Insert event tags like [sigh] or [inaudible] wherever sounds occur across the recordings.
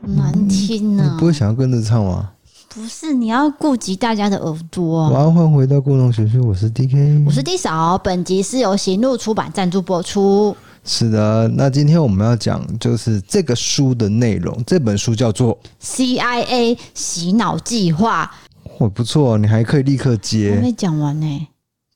难听呢、啊。你不会想要跟着唱吗？不是，你要顾及大家的耳朵。晚安，欢迎回到故弄玄虚，我是 DK，我是 D 嫂。本集是由行路出版赞助播出。是的，那今天我们要讲就是这个书的内容。这本书叫做《CIA 洗脑计划》。哦，不错，你还可以立刻接。我没讲完呢，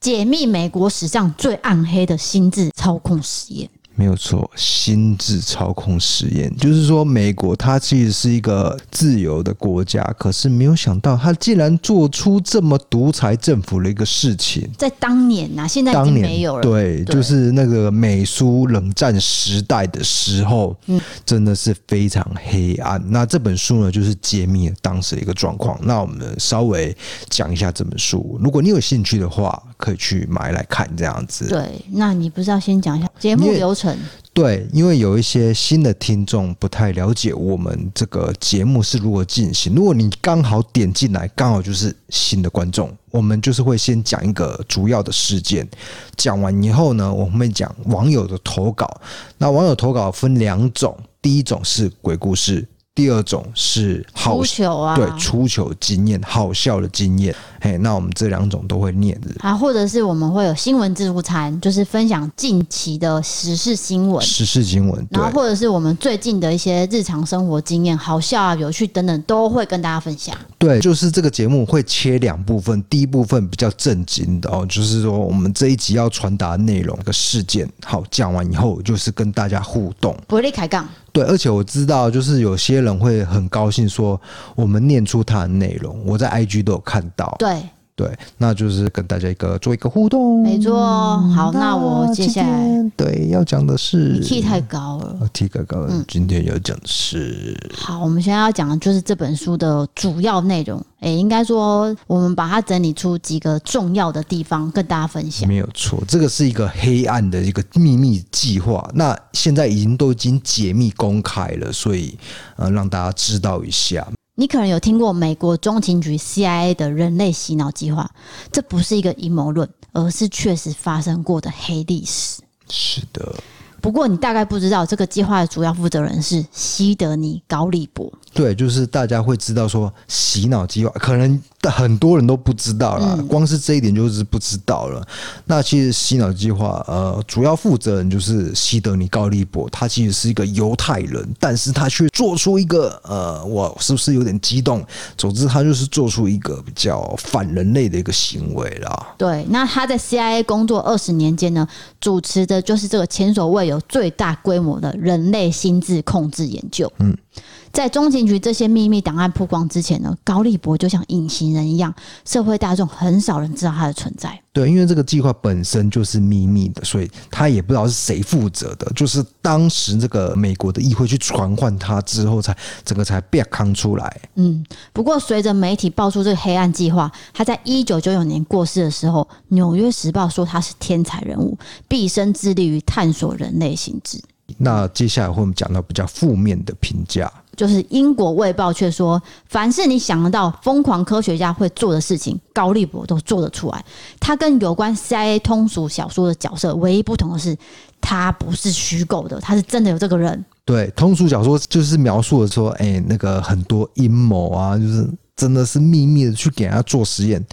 解密美国史上最暗黑的心智操控实验。没有错，心智操控实验就是说，美国它其实是一个自由的国家，可是没有想到，它竟然做出这么独裁政府的一个事情。在当年呐、啊，现在已经没有了。对，对，就是那个美苏冷战时代的时候，嗯，真的是非常黑暗。那这本书呢，就是揭秘了当时的一个状况。那我们稍微讲一下这本书，如果你有兴趣的话，可以去买来看这样子。对，那你不是要先讲一下节目流程？对，因为有一些新的听众不太了解我们这个节目是如何进行。如果你刚好点进来，刚好就是新的观众，我们就是会先讲一个主要的事件，讲完以后呢，我们会讲网友的投稿。那网友投稿分两种，第一种是鬼故事。第二种是好出糗啊，对，出球经验，好笑的经验。嘿，那我们这两种都会念的啊，或者是我们会有新闻自助餐，就是分享近期的时事新闻，时事新闻，然后或者是我们最近的一些日常生活经验，好笑啊、有趣等等，都会跟大家分享。对，就是这个节目会切两部分，第一部分比较正经的哦，就是说我们这一集要传达的内容的事件，好，讲完以后就是跟大家互动，不会开杠。对，而且我知道，就是有些人会很高兴说，我们念出他的内容，我在 IG 都有看到。对。对，那就是跟大家一个做一个互动，没错。好，那我接下来对要讲的是，key 太高了，key 太高了。嗯，今天要讲的是，好，我们现在要讲的就是这本书的主要内容。哎，应该说，我们把它整理出几个重要的地方跟大家分享。没有错，这个是一个黑暗的一个秘密计划。那现在已经都已经解密公开了，所以呃，让大家知道一下。你可能有听过美国中情局 CIA 的人类洗脑计划，这不是一个阴谋论，而是确实发生过的黑历史。是的。不过你大概不知道，这个计划的主要负责人是西德尼·高利博。对，就是大家会知道说洗脑计划，可能很多人都不知道啦，嗯、光是这一点就是不知道了。那其实洗脑计划，呃，主要负责人就是西德尼·高利博，他其实是一个犹太人，但是他却做出一个，呃，我是不是有点激动？总之，他就是做出一个比较反人类的一个行为啦。对，那他在 CIA 工作二十年间呢，主持的就是这个前所未。有最大规模的人类心智控制研究。嗯，在中情局这些秘密档案曝光之前呢，高利博就像隐形人一样，社会大众很少人知道他的存在。对，因为这个计划本身就是秘密的，所以他也不知道是谁负责的。就是当时这个美国的议会去传唤他之后，才整个才被扛出来。嗯，不过随着媒体爆出这个黑暗计划，他在一九九九年过世的时候，《纽约时报》说他是天才人物，毕生致力于探索人类心智。那接下来会我们讲到比较负面的评价。就是英国卫报却说，凡是你想得到疯狂科学家会做的事情，高利博都做得出来。他跟有关 CIA 通俗小说的角色唯一不同的是，他不是虚构的，他是真的有这个人。对，通俗小说就是描述的说，哎，那个很多阴谋啊，就是真的是秘密的去给人家做实验。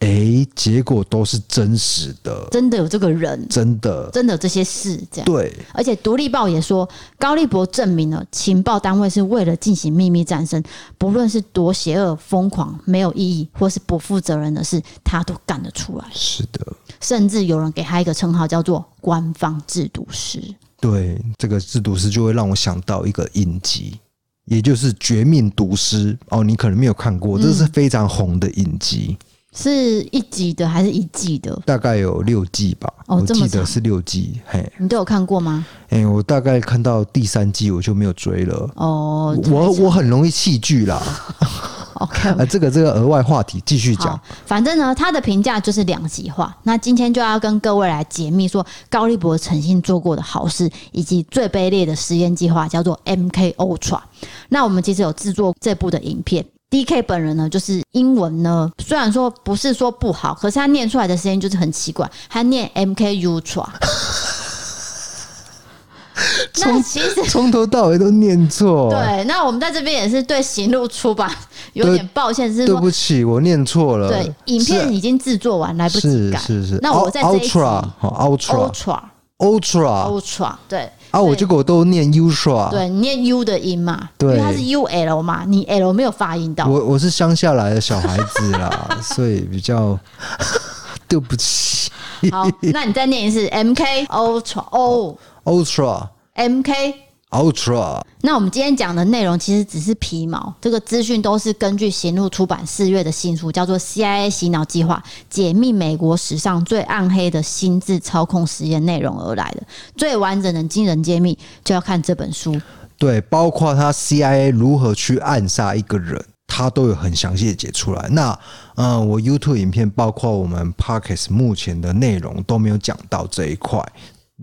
哎，结果都是真实的，真的有这个人，真的，真的有这些事，这样。对，而且《独立报》也说，高利博证明了情报单位是为了进行秘密战争，不论是多邪恶、疯狂、没有意义，或是不负责任的事，他都干得出来。是的，甚至有人给他一个称号，叫做“官方制毒师”。对，这个制毒师就会让我想到一个影集，也就是《绝命毒师》哦，你可能没有看过，这是非常红的影集。嗯是一集的还是一季的？大概有六季吧。哦，我记得是六季。嘿，你都有看过吗？哎、欸，我大概看到第三季，我就没有追了。哦，我我很容易弃剧啦。[laughs] [laughs] OK，啊，这个这个额外话题继续讲。反正呢，他的评价就是两极化。那今天就要跟各位来解密，说高利博曾经做过的好事，以及最卑劣的实验计划，叫做 MK Ultra。那我们其实有制作这部的影片。D.K 本人呢，就是英文呢，虽然说不是说不好，可是他念出来的声音就是很奇怪，他念 M.K. Ultra，[laughs] 那其实 [laughs] 从头到尾都念错。对，那我们在这边也是对行路出版有点抱歉，是对不起，我念错了。对，影片已经制作完，来不及改。是是是。那我在这一集 Ultra，Ultra，Ultra，对。啊，我这个我都念 Ultra，对，你念 U 的音嘛，对，因为它是 U L 嘛，你 L 没有发音到。我我是乡下来的小孩子啦，[laughs] 所以比较 [laughs] 对不起。好，那你再念一次 M K Ultra O Ultra M K。Ultra，那我们今天讲的内容其实只是皮毛，这个资讯都是根据行路出版四月的新书，叫做《CIA 洗脑计划：解密美国史上最暗黑的心智操控实验》内容而来的。最完整的惊人揭秘，就要看这本书。对，包括他 CIA 如何去暗杀一个人，他都有很详细的解出来。那，嗯、呃，我 YouTube 影片，包括我们 Parkes 目前的内容都没有讲到这一块。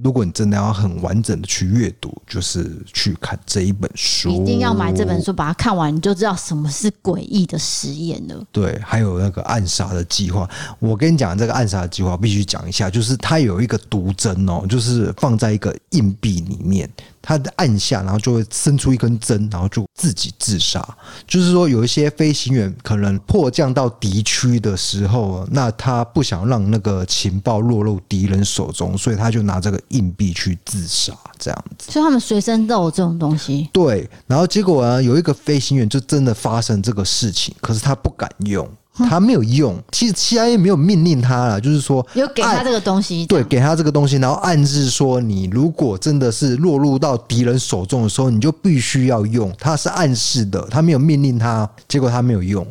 如果你真的要很完整的去阅读，就是去看这一本书，一定要买这本书，把它看完，你就知道什么是诡异的实验了。对，还有那个暗杀的计划，我跟你讲，这个暗杀的计划必须讲一下，就是它有一个毒针哦，就是放在一个硬币里面。他按下，然后就会伸出一根针，然后就自己自杀。就是说，有一些飞行员可能迫降到敌区的时候，那他不想让那个情报落入敌人手中，所以他就拿这个硬币去自杀，这样子。所以他们随身都有这种东西。对，然后结果呢，有一个飞行员就真的发生这个事情，可是他不敢用。他没有用，其实 CIA 没有命令他了，就是说有给他这个东西，对，给他这个东西，然后暗示说，你如果真的是落入到敌人手中的时候，你就必须要用。他是暗示的，他没有命令他，结果他没有用，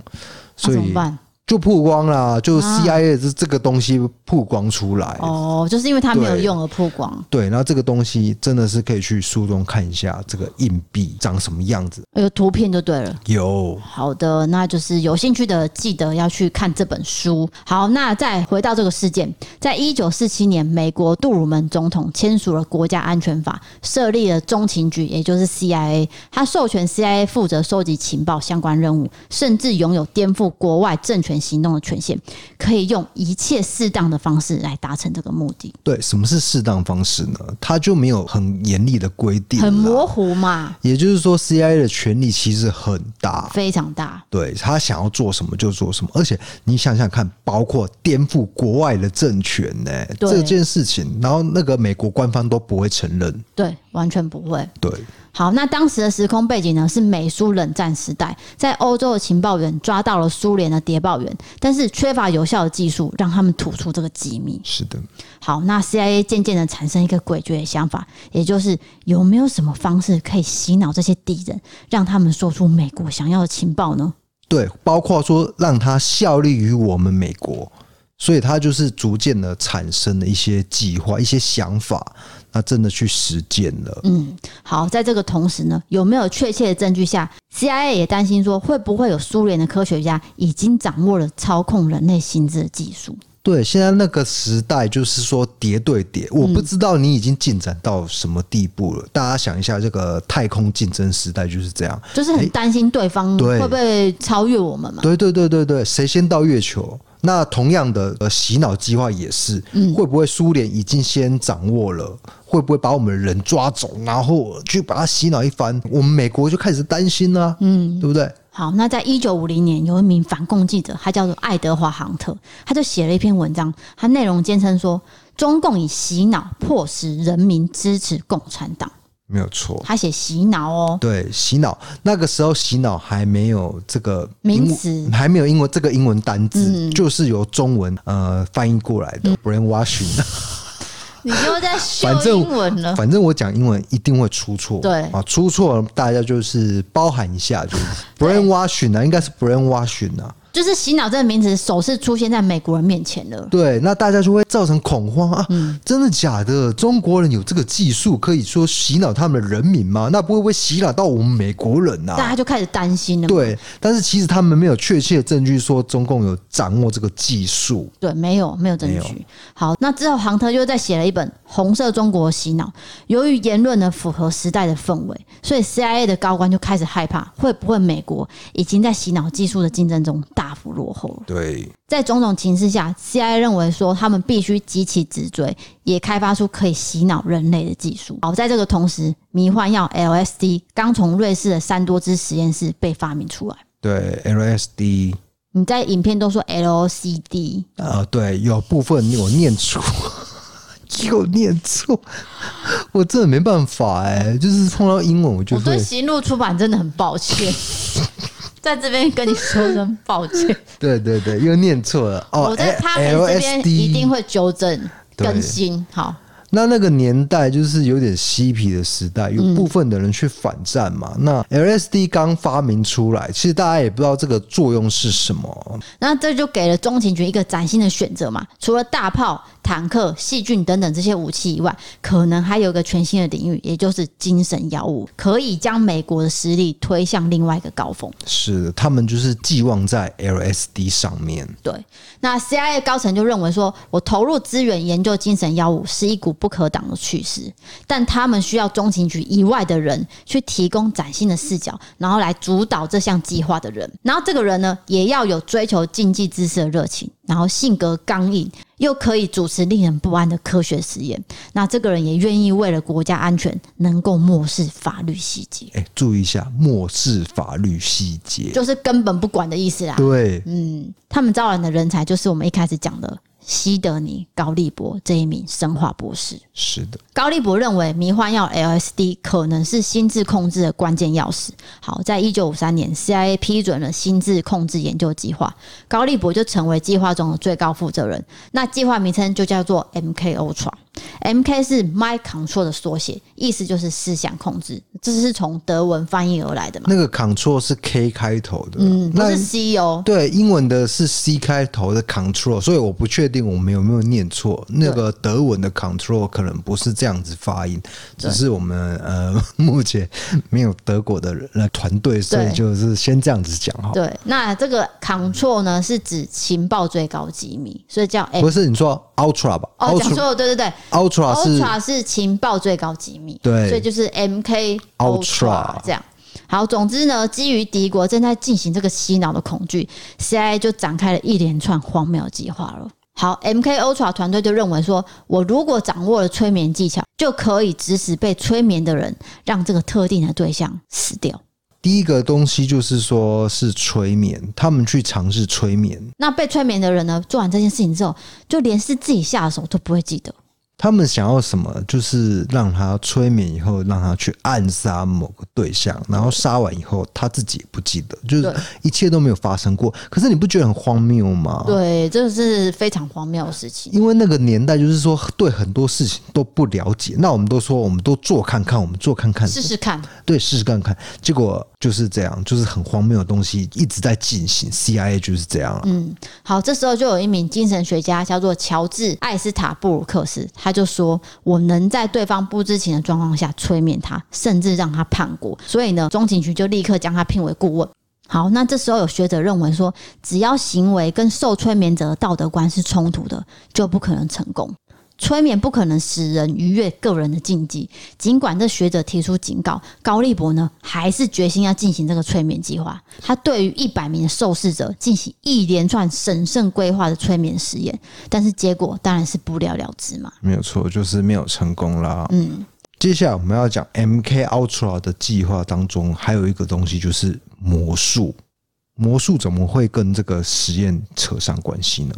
所以怎么办？就曝光了，就 CIA 这这个东西曝光出来哦，就是因为它没有用而曝光。对，然后这个东西真的是可以去书中看一下，这个硬币长什么样子，有图片就对了。有，好的，那就是有兴趣的记得要去看这本书。好，那再回到这个事件，在一九四七年，美国杜鲁门总统签署了国家安全法，设立了中情局，也就是 CIA，他授权 CIA 负责收集情报相关任务，甚至拥有颠覆国外政权行动的权限，可以用一切适当的方式来达成这个目的。对，什么是适当方式呢？他就没有很严厉的规定，很模糊嘛。也就是说，CIA 的权力其实很大，非常大。对，他想要做什么就做什么，而且你想想看，包括颠覆国外的政权呢、欸，这件事情，然后那个美国官方都不会承认，对，完全不会。对。好，那当时的时空背景呢？是美苏冷战时代，在欧洲的情报员抓到了苏联的谍报员，但是缺乏有效的技术，让他们吐出这个机密。是的。好，那 CIA 渐渐的产生一个诡谲的想法，也就是有没有什么方式可以洗脑这些敌人，让他们说出美国想要的情报呢？对，包括说让他效力于我们美国，所以他就是逐渐的产生了一些计划、一些想法。那真的去实践了。嗯，好，在这个同时呢，有没有确切的证据下，CIA 也担心说，会不会有苏联的科学家已经掌握了操控人类心智的技术？对，现在那个时代就是说叠对叠，我不知道你已经进展到什么地步了。嗯、大家想一下，这个太空竞争时代就是这样，就是很担心对方会不会超越我们嘛？对对对对对，谁先到月球？那同样的呃洗脑计划也是，会不会苏联已经先掌握了？会不会把我们人抓走，然后去把他洗脑一番？我们美国就开始担心了，嗯，对不对？好，那在一九五零年，有一名反共记者，他叫做爱德华·杭特，他就写了一篇文章，他内容坚称说，中共以洗脑迫使人民支持共产党。没有错，他写洗脑哦，对，洗脑那个时候洗脑还没有这个名词，还没有英文这个英文单字，嗯、就是由中文呃翻译过来的、嗯、brainwashing。[laughs] 你又在修英文了，反正我讲英文一定会出错，对。啊，出错大家就是包含一下，就是 brainwashing 啊，应该是 brainwashing 啊。就是洗脑这个名词首次出现在美国人面前了。对，那大家就会造成恐慌啊！嗯、真的假的？中国人有这个技术，可以说洗脑他们的人民吗？那不会不会洗脑到我们美国人啊？大家就开始担心了。对，但是其实他们没有确切的证据说中共有掌握这个技术。对，没有，没有证据。好，那之后杭特又再写了一本《红色中国洗脑》，由于言论呢符合时代的氛围，所以 CIA 的高官就开始害怕，会不会美国已经在洗脑技术的竞争中大幅落后了。对，在种种情势下，CIA 认为说他们必须急起直追，也开发出可以洗脑人类的技术。好，在这个同时，迷幻药 LSD 刚从瑞士的三多支实验室被发明出来。对，LSD，你在影片都说 LCD 啊、呃，对，有部分我念错。[laughs] 有念错，我真的没办法哎、欸，就是碰到英文我就会。我对行路出版真的很抱歉，[laughs] 在这边跟你说声抱歉。[laughs] 对对对，又念错了哦。我在他们这边一定会纠正更新。好。那那个年代就是有点嬉皮的时代，有部分的人去反战嘛。嗯、那 LSD 刚发明出来，其实大家也不知道这个作用是什么。那这就给了中情局一个崭新的选择嘛。除了大炮、坦克、细菌等等这些武器以外，可能还有一个全新的领域，也就是精神药物，可以将美国的实力推向另外一个高峰。是的，他们就是寄望在 LSD 上面。对，那 CIA 高层就认为说，我投入资源研究精神药物是一股不可挡的趋势，但他们需要中情局以外的人去提供崭新的视角，然后来主导这项计划的人。然后这个人呢，也要有追求竞技知识的热情，然后性格刚硬，又可以主持令人不安的科学实验。那这个人也愿意为了国家安全，能够漠视法律细节。哎，注意一下，漠视法律细节，就是根本不管的意思啦。对，嗯，他们招揽的人才就是我们一开始讲的。西德尼·高利博这一名生化博士，是的，高利博认为迷幻药 LSD 可能是心智控制的关键钥匙。好，在一九五三年，CIA 批准了心智控制研究计划，高利博就成为计划中的最高负责人。那计划名称就叫做 MK Ultra。M K 是 Mind Control 的缩写，意思就是思想控制，这是从德文翻译而来的嘛？那个 Control 是 K 开头的，嗯，不是 C 哦。对，英文的是 C 开头的 Control，所以我不确定我们有没有念错。那个德文的 Control 可能不是这样子发音，只是我们呃 [laughs] 目前没有德国的人来团队，所以就是先这样子讲哈。对，那这个 Control 呢是指情报最高机密，所以叫 M。不是你说 Ultra 吧？哦，讲错了，对对对。Ultra 是 Ultra 是情报最高机密，对，所以就是 MK Ultra 这样。好，总之呢，基于敌国正在进行这个洗脑的恐惧，CIA 就展开了一连串荒谬计划了。好，MK Ultra 团队就认为说，我如果掌握了催眠技巧，就可以指使被催眠的人，让这个特定的对象死掉。第一个东西就是说，是催眠，他们去尝试催眠。那被催眠的人呢，做完这件事情之后，就连是自己下的手都不会记得。他们想要什么？就是让他催眠以后，让他去暗杀某个对象，然后杀完以后，他自己也不记得，就是一切都没有发生过。可是你不觉得很荒谬吗？对，这是非常荒谬的事情。因为那个年代就是说，对很多事情都不了解。那我们都说，我们都做看看，我们做看看，试试看。对，试试看看。结果就是这样，就是很荒谬的东西一直在进行。CIA 就是这样。嗯，好，这时候就有一名精神学家叫做乔治·艾斯塔布鲁克斯，他。就说我能在对方不知情的状况下催眠他，甚至让他叛国。所以呢，中情局就立刻将他聘为顾问。好，那这时候有学者认为说，只要行为跟受催眠者的道德观是冲突的，就不可能成功。催眠不可能使人逾越个人的禁忌，尽管这学者提出警告，高利博呢还是决心要进行这个催眠计划。他对于一百名的受试者进行一连串审慎规划的催眠实验，但是结果当然是不了了之嘛。没有错，就是没有成功啦。嗯，接下来我们要讲 MK Ultra 的计划当中，还有一个东西就是魔术。魔术怎么会跟这个实验扯上关系呢？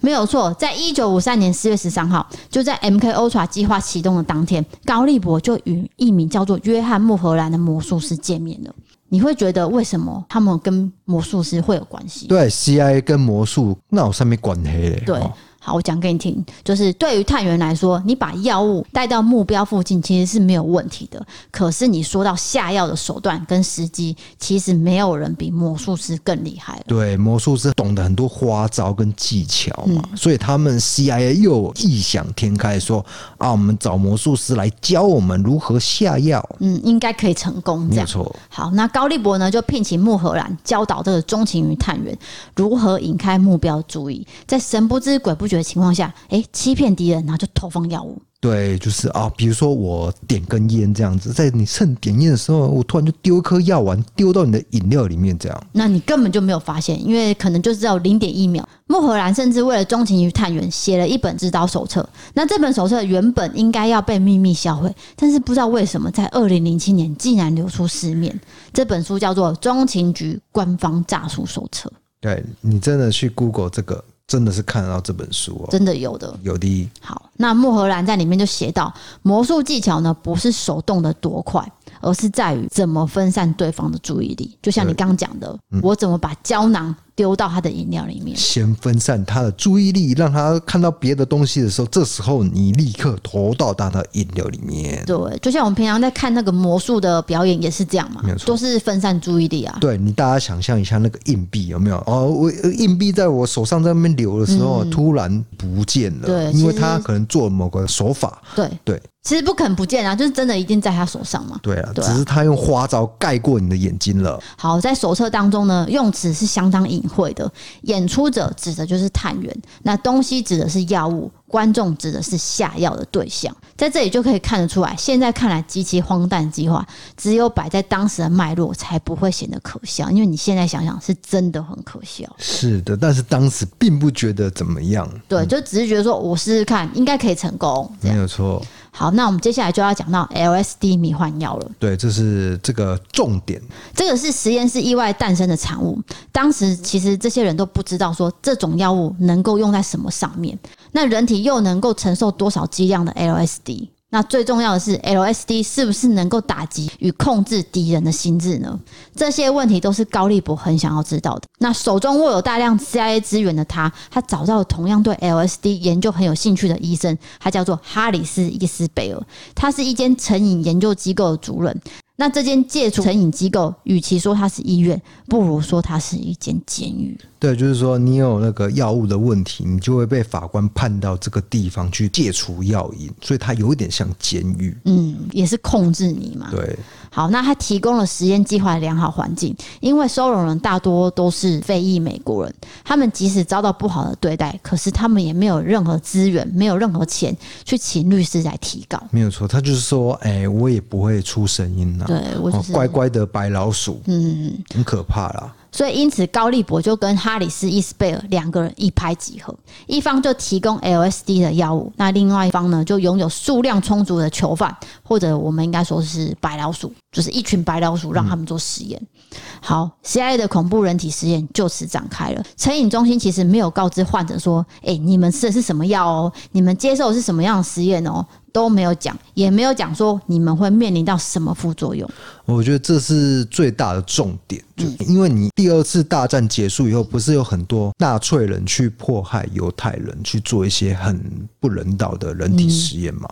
没有错，在一九五三年四月十三号，就在 MK Ultra 计划启动的当天，高利博就与一名叫做约翰·穆荷兰的魔术师见面了。你会觉得为什么他们跟魔术师会有关系？对，CIA 跟魔术那我上面管黑嘞？对。好，我讲给你听，就是对于探员来说，你把药物带到目标附近其实是没有问题的。可是你说到下药的手段跟时机，其实没有人比魔术师更厉害了。对，魔术师懂得很多花招跟技巧嘛，嗯、所以他们 CIA 又异想天开说啊，我们找魔术师来教我们如何下药。嗯，应该可以成功。这样。没错。好，那高利博呢就聘请穆荷兰教导这个钟情于探员如何引开目标注意，在神不知鬼不觉的情况下，哎，欺骗敌人，然后就投放药物。对，就是啊，比如说我点根烟这样子，在你趁点烟的时候，我突然就丢一颗药丸丢到你的饮料里面，这样，那你根本就没有发现，因为可能就只有零点一秒。莫荷兰甚至为了中情局探员写了一本指导手册，那这本手册原本应该要被秘密销毁，但是不知道为什么在二零零七年竟然流出市面。这本书叫做《中情局官方诈术手册》。对，你真的去 Google 这个。真的是看得到这本书哦，真的有的，有的。好，那莫荷兰在里面就写到，魔术技巧呢，不是手动的多快。而是在于怎么分散对方的注意力，就像你刚刚讲的，嗯、我怎么把胶囊丢到他的饮料里面，先分散他的注意力，让他看到别的东西的时候，这时候你立刻投到他的饮料里面。对，就像我们平常在看那个魔术的表演也是这样嘛，没有错，都是分散注意力啊。对，你大家想象一下那个硬币有没有？哦，我硬币在我手上在那边流的时候，嗯、突然不见了，对，因为他可能做了某个手法，对对。其实不可能不见啊，就是真的一定在他手上嘛。对啊，对啊，只是他用花招盖过你的眼睛了。好，在手册当中呢，用词是相当隐晦的。演出者指的就是探员，那东西指的是药物，观众指的是下药的对象。在这里就可以看得出来，现在看来极其荒诞计划，只有摆在当时的脉络才不会显得可笑。因为你现在想想，是真的很可笑。是的，但是当时并不觉得怎么样。对，就只是觉得说我试试看，应该可以成功。没有错。好，那我们接下来就要讲到 LSD 迷幻药了。对，这是这个重点。这个是实验室意外诞生的产物。当时其实这些人都不知道说这种药物能够用在什么上面，那人体又能够承受多少剂量的 LSD？那最重要的是，LSD 是不是能够打击与控制敌人的心智呢？这些问题都是高利博很想要知道的。那手中握有大量 CIA 资源的他，他找到了同样对 LSD 研究很有兴趣的医生，他叫做哈里斯·伊斯贝尔，他是一间成瘾研究机构的主任。那这间戒除成瘾机构，与其说它是医院，不如说它是一间监狱。对，就是说你有那个药物的问题，你就会被法官判到这个地方去戒除药瘾，所以它有一点像监狱。嗯，也是控制你嘛。对。好，那他提供了实验计划的良好环境，因为收容人大多都是非裔美国人，他们即使遭到不好的对待，可是他们也没有任何资源，没有任何钱去请律师来提告。没有错，他就是说，哎、欸，我也不会出声音呐，对，我就是乖乖的白老鼠，嗯，很可怕啦。所以，因此高利博就跟哈里斯·伊斯贝尔两个人一拍即合，一方就提供 LSD 的药物，那另外一方呢，就拥有数量充足的囚犯，或者我们应该说是白老鼠，就是一群白老鼠，让他们做实验。嗯、好，CIA 的恐怖人体实验就此展开了。成瘾中心其实没有告知患者说：“哎、欸，你们吃的是什么药哦？你们接受的是什么样的实验哦？”都没有讲，也没有讲说你们会面临到什么副作用。我觉得这是最大的重点，就因为你第二次大战结束以后，不是有很多纳粹人去迫害犹太人，去做一些很不人道的人体实验嘛？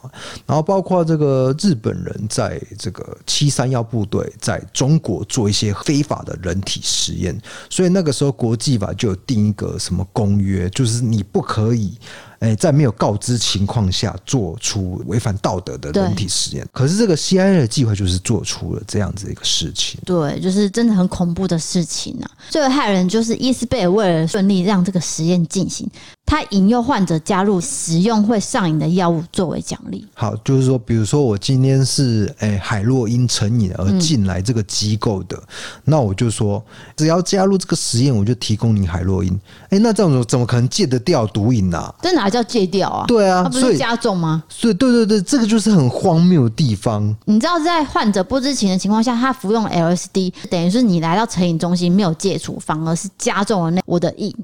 然后包括这个日本人在这个七三幺部队在中国做一些非法的人体实验，所以那个时候国际法就有定一个什么公约，就是你不可以。哎，在没有告知情况下做出违反道德的人体实验，可是这个 CIA 的计划就是做出了这样子一个事情。对，就是真的很恐怖的事情啊！最后害人就是伊斯贝尔为了顺利让这个实验进行。他引诱患者加入使用会上瘾的药物作为奖励。好，就是说，比如说我今天是诶、欸、海洛因成瘾而进来这个机构的，嗯、那我就说，只要加入这个实验，我就提供你海洛因。哎、欸，那这种怎么可能戒得掉毒瘾呢、啊？这哪叫戒掉啊？对啊，它不是加重吗？所以，对对对，这个就是很荒谬的地方。你知道，在患者不知情的情况下，他服用 LSD，等于是你来到成瘾中心没有戒除，反而是加重了那我的瘾。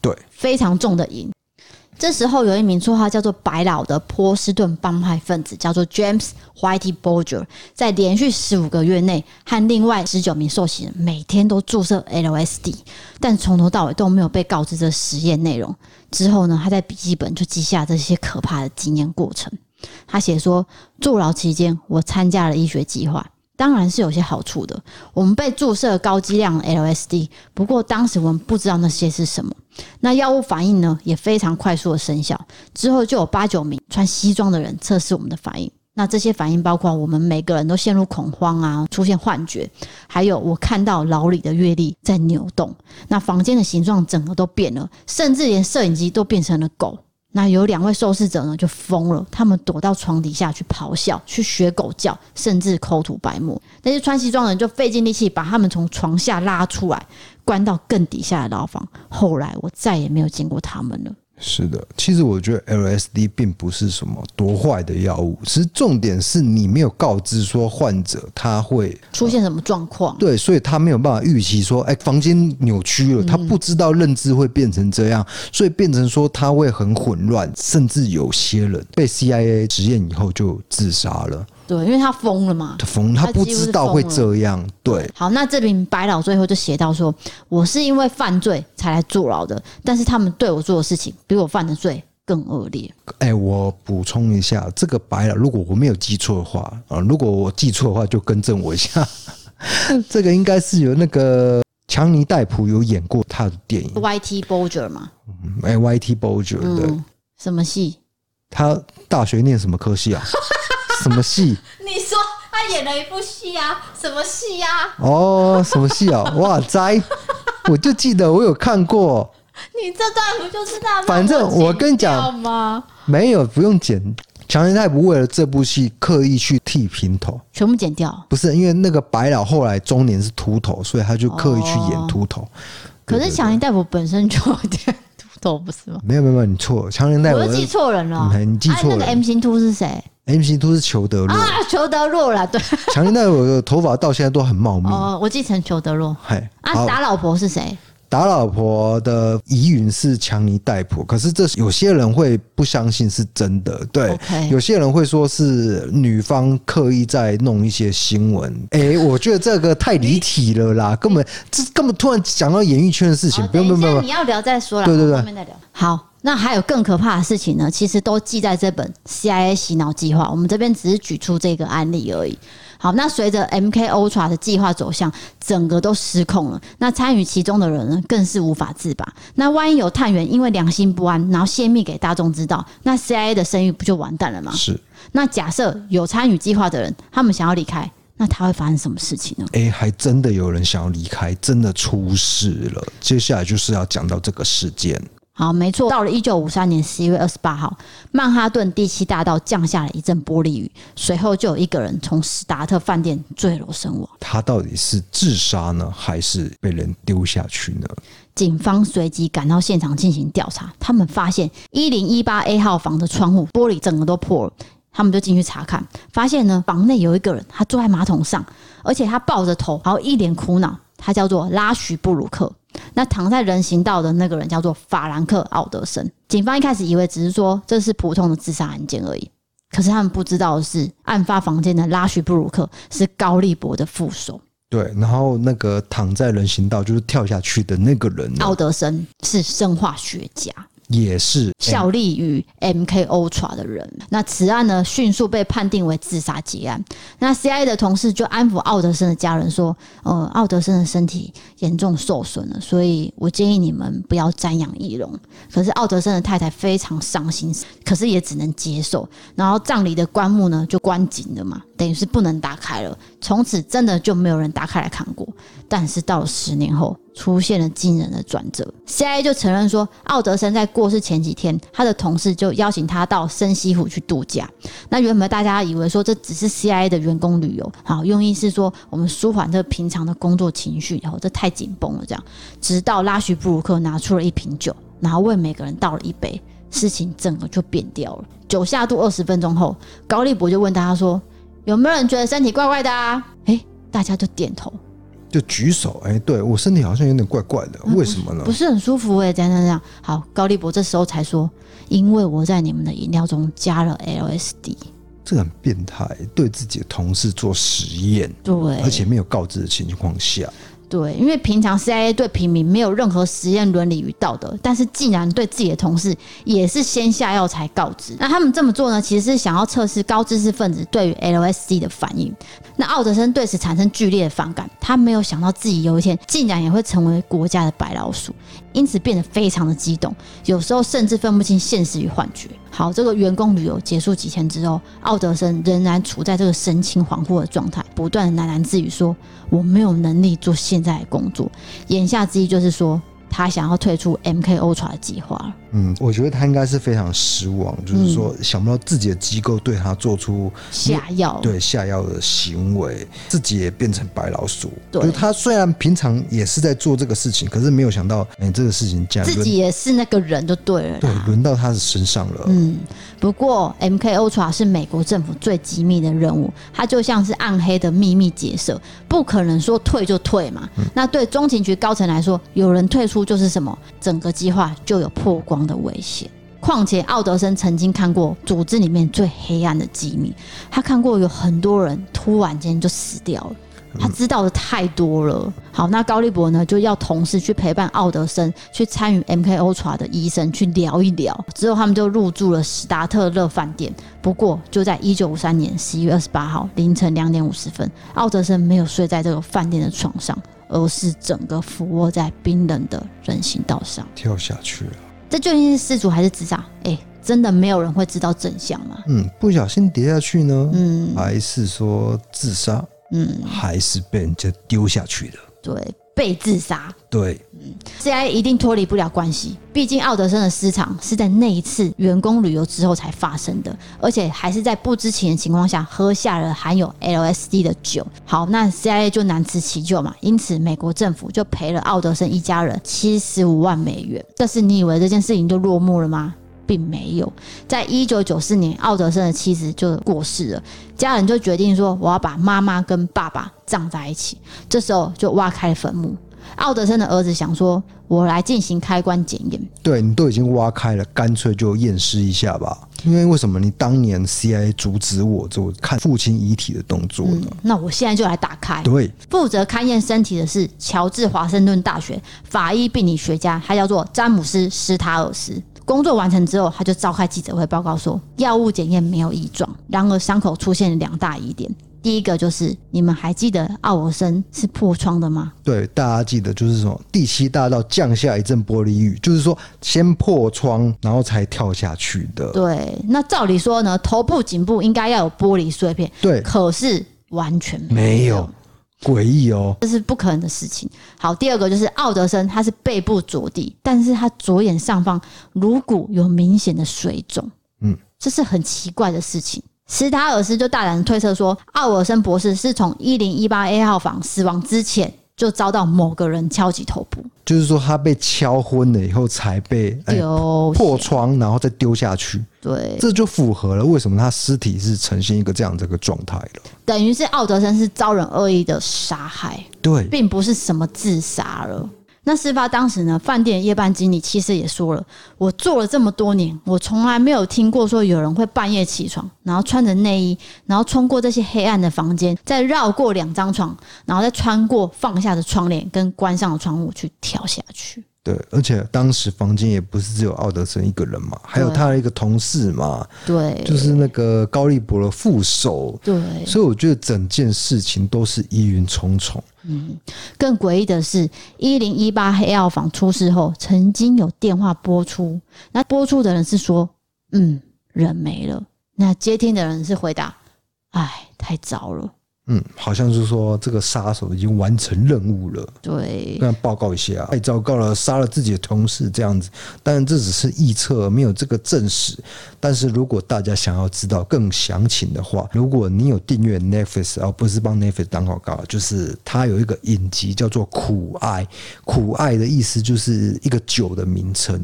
对，非常重的瘾。这时候有一名绰号叫做“白老”的波士顿帮派分子，叫做 James Whitey Bulger，在连续十五个月内，和另外十九名受刑人每天都注射 LSD，但从头到尾都没有被告知这实验内容。之后呢，他在笔记本就记下这些可怕的经验过程。他写说，坐牢期间，我参加了医学计划。当然是有些好处的。我们被注射高剂量 LSD，不过当时我们不知道那些是什么。那药物反应呢，也非常快速的生效。之后就有八九名穿西装的人测试我们的反应。那这些反应包括我们每个人都陷入恐慌啊，出现幻觉，还有我看到牢里的月历在扭动。那房间的形状整个都变了，甚至连摄影机都变成了狗。那有两位受试者呢就疯了，他们躲到床底下去咆哮、去学狗叫，甚至口吐白沫。那些穿西装的人就费尽力气把他们从床下拉出来，关到更底下的牢房。后来我再也没有见过他们了。是的，其实我觉得 LSD 并不是什么多坏的药物，其实重点是你没有告知说患者他会出现什么状况，对，所以他没有办法预期说，哎，房间扭曲了，他不知道认知会变成这样，所以变成说他会很混乱，甚至有些人被 CIA 实验以后就自杀了。对，因为他疯了嘛，他疯，他不知道会这样。对，好，那这名白老最后就写到说：“我是因为犯罪才来坐牢的，但是他们对我做的事情比我犯的罪更恶劣。”哎，我补充一下，这个白老，如果我没有记错的话啊，如果我记错的话，就更正我一下。[laughs] 这个应该是有那个强尼戴普有演过他的电影，Y.T. Bolger 嘛？哎，Y.T. Bolger 对、嗯，什么戏？他大学念什么科系啊？[laughs] 什么戏？你说他演了一部戏啊？什么戏啊？哦，什么戏啊？[laughs] 哇塞！我就记得我有看过。你这段不就是那？反正我跟你讲吗，没有不用剪。强尼戴普为了这部戏刻意去剃平头，全部剪掉。不是因为那个白老后来中年是秃头，所以他就刻意去演秃头。哦、可是强尼大夫本身就有点秃头，不是吗？没有没有，你错。强尼大夫，我记错人了。你记错了。啊、那个 M 型秃是谁？M 型秃是裘德洛啊，裘德洛啦，对。强尼戴普的头发到现在都很茂密。哦，我继承裘德洛。嗨，啊，打老婆是谁？打老婆的疑云是强尼戴普，可是这有些人会不相信是真的，对，Okay. 有些人会说是女方刻意在弄一些新闻。哎、欸，我觉得这个太离题了啦，[laughs] 根本这根本突然讲到演艺圈的事情，不用不用不用，你要聊再说啦，对对对，后面再聊。好，那还有更可怕的事情呢，其实都记在这本 CIA 洗脑计划，我们这边只是举出这个案例而已。好，那随着 MK Ultra 的计划走向，整个都失控了。那参与其中的人呢，更是无法自拔。那万一有探员因为良心不安，然后泄密给大众知道，那 CIA 的声誉不就完蛋了吗？是。那假设有参与计划的人，他们想要离开，那他会发生什么事情呢？哎、欸，还真的有人想要离开，真的出事了。接下来就是要讲到这个事件。好，没错。到了一九五三年十一月二十八号，曼哈顿第七大道降下了一阵玻璃雨，随后就有一个人从史达特饭店坠楼身亡。他到底是自杀呢，还是被人丢下去呢？警方随即赶到现场进行调查，他们发现一零一八 A 号房的窗户玻璃整个都破了，他们就进去查看，发现呢，房内有一个人，他坐在马桶上，而且他抱着头，然后一脸苦恼。他叫做拉许布鲁克。那躺在人行道的那个人叫做法兰克·奥德森。警方一开始以为只是说这是普通的自杀案件而已，可是他们不知道的是，案发房间的拉许布鲁克是高利博的副手。对，然后那个躺在人行道就是跳下去的那个人，奥德森是生化学家。也是效力于 MK Ultra 的人，那此案呢，迅速被判定为自杀结案。那 C I 的同事就安抚奥德森的家人说：“呃，奥德森的身体严重受损了，所以我建议你们不要瞻仰遗容。”可是奥德森的太太非常伤心，可是也只能接受。然后葬礼的棺木呢就关紧了嘛，等于是不能打开了。从此真的就没有人打开来看过。但是到了十年后，出现了惊人的转折。CIA 就承认说，奥德森在过世前几天，他的同事就邀请他到圣西湖去度假。那原本大家以为说这只是 CIA 的员工旅游，好，用意是说我们舒缓这平常的工作情绪，然后这太紧绷了。这样，直到拉许布鲁克拿出了一瓶酒，然后为每个人倒了一杯，事情整个就变掉了。酒下肚二十分钟后，高利博就问大家说：“有没有人觉得身体怪怪的啊？”诶，大家就点头。就举手，哎、欸，对我身体好像有点怪怪的，为什么呢？不是很舒服哎，这样这样这样。好，高利博这时候才说，因为我在你们的饮料中加了 LSD，这个很变态，对自己的同事做实验，对，而且没有告知的情况下。对，因为平常 CIA 对平民没有任何实验伦理与道德，但是竟然对自己的同事也是先下药才告知，那他们这么做呢，其实是想要测试高知识分子对于 LSD 的反应。那奥德森对此产生剧烈的反感，他没有想到自己有一天竟然也会成为国家的白老鼠，因此变得非常的激动，有时候甚至分不清现实与幻觉。好，这个员工旅游结束几天之后，奥德森仍然处在这个神情恍惚的状态，不断的喃喃自语说：“我没有能力做现在的工作。”言下之意就是说，他想要退出 MK Ultra 的计划了。嗯，我觉得他应该是非常失望，就是说想不到自己的机构对他做出下药，对下药的行为，自己也变成白老鼠。对，就是他虽然平常也是在做这个事情，可是没有想到，哎、欸，这个事情这样自己也是那个人就对了，对，轮到他的身上了。嗯，不过 MK Ultra 是美国政府最机密的任务，它就像是暗黑的秘密结社，不可能说退就退嘛。嗯、那对中情局高层来说，有人退出就是什么，整个计划就有破光的危险。况且奥德森曾经看过组织里面最黑暗的机密，他看过有很多人突然间就死掉了，他知道的太多了。好，那高利博呢就要同事去陪伴奥德森去参与 MK Ultra 的医生去聊一聊，之后他们就入住了史达特勒饭店。不过就在一九五三年十一月二十八号凌晨两点五十分，奥德森没有睡在这个饭店的床上，而是整个俯卧在冰冷的人行道上跳下去了。这究竟是失足还是自杀？哎，真的没有人会知道真相吗？嗯，不小心跌下去呢？嗯，还是说自杀？嗯，还是被人家丢下去的？对。被自杀，对，嗯，CIA 一定脱离不了关系。毕竟奥德森的失常是在那一次员工旅游之后才发生的，而且还是在不知情的情况下喝下了含有 LSD 的酒。好，那 CIA 就难辞其咎嘛，因此美国政府就赔了奥德森一家人七十五万美元。但是你以为这件事情就落幕了吗？并没有，在一九九四年，奥德森的妻子就过世了，家人就决定说，我要把妈妈跟爸爸葬在一起。这时候就挖开了坟墓。奥德森的儿子想说，我来进行开棺检验。对，你都已经挖开了，干脆就验尸一下吧。因为为什么你当年 CIA 阻止我做看父亲遗体的动作呢？嗯，那我现在就来打开。对，负责勘验身体的是乔治华盛顿大学法医病理学家，他叫做詹姆斯·斯塔尔斯。工作完成之后，他就召开记者会报告说，药物检验没有异状。然而，伤口出现了两大疑点。第一个就是，你们还记得奥尔森是破窗的吗？对，大家记得就是说，第七大道降下一阵玻璃雨，就是说先破窗，然后才跳下去的。对，那照理说呢，头部、颈部应该要有玻璃碎片。对，可是完全没有。没有诡异哦，这是不可能的事情。好，第二个就是奥德森，他是背部着地，但是他左眼上方颅骨有明显的水肿，嗯，这是很奇怪的事情。斯塔尔斯就大胆推测说，奥尔森博士是从一零一八 A 号房死亡之前。就遭到某个人敲击头部，就是说他被敲昏了以后才被丢破窗，然后再丢下去。对，这就符合了为什么他尸体是呈现一个这样这个状态了。等于是奥德森是遭人恶意的杀害，对，并不是什么自杀了。那事发当时呢，饭店夜班经理其实也说了，我做了这么多年，我从来没有听过说有人会半夜起床，然后穿着内衣，然后穿过这些黑暗的房间，再绕过两张床，然后再穿过放下的窗帘跟关上的窗户去跳下去。对，而且当时房间也不是只有奥德森一个人嘛，还有他的一个同事嘛，对，就是那个高利博的副手，对，所以我觉得整件事情都是疑云重重。嗯，更诡异的是，一零一八黑药房出事后，曾经有电话播出，那播出的人是说，嗯，人没了，那接听的人是回答，哎，太糟了。嗯，好像是说这个杀手已经完成任务了。对，跟他报告一下，太糟糕了，杀了自己的同事这样子。当然这只是臆测，没有这个证实。但是如果大家想要知道更详情的话，如果你有订阅 Netflix，而不是帮 Netflix 当广告，就是它有一个影集叫做《苦爱》，苦爱的意思就是一个酒的名称，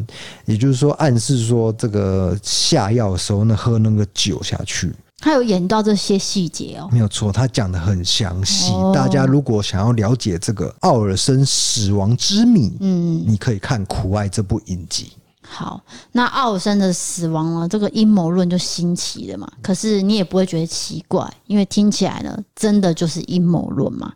也就是说暗示说这个下药的时候呢，喝那个酒下去。他有演到这些细节哦，没有错，他讲的很详细。大家如果想要了解这个奥尔森死亡之谜，嗯，你可以看《苦爱》这部影集。好，那奥尔森的死亡呢？这个阴谋论就新奇了嘛。可是你也不会觉得奇怪，因为听起来呢，真的就是阴谋论嘛。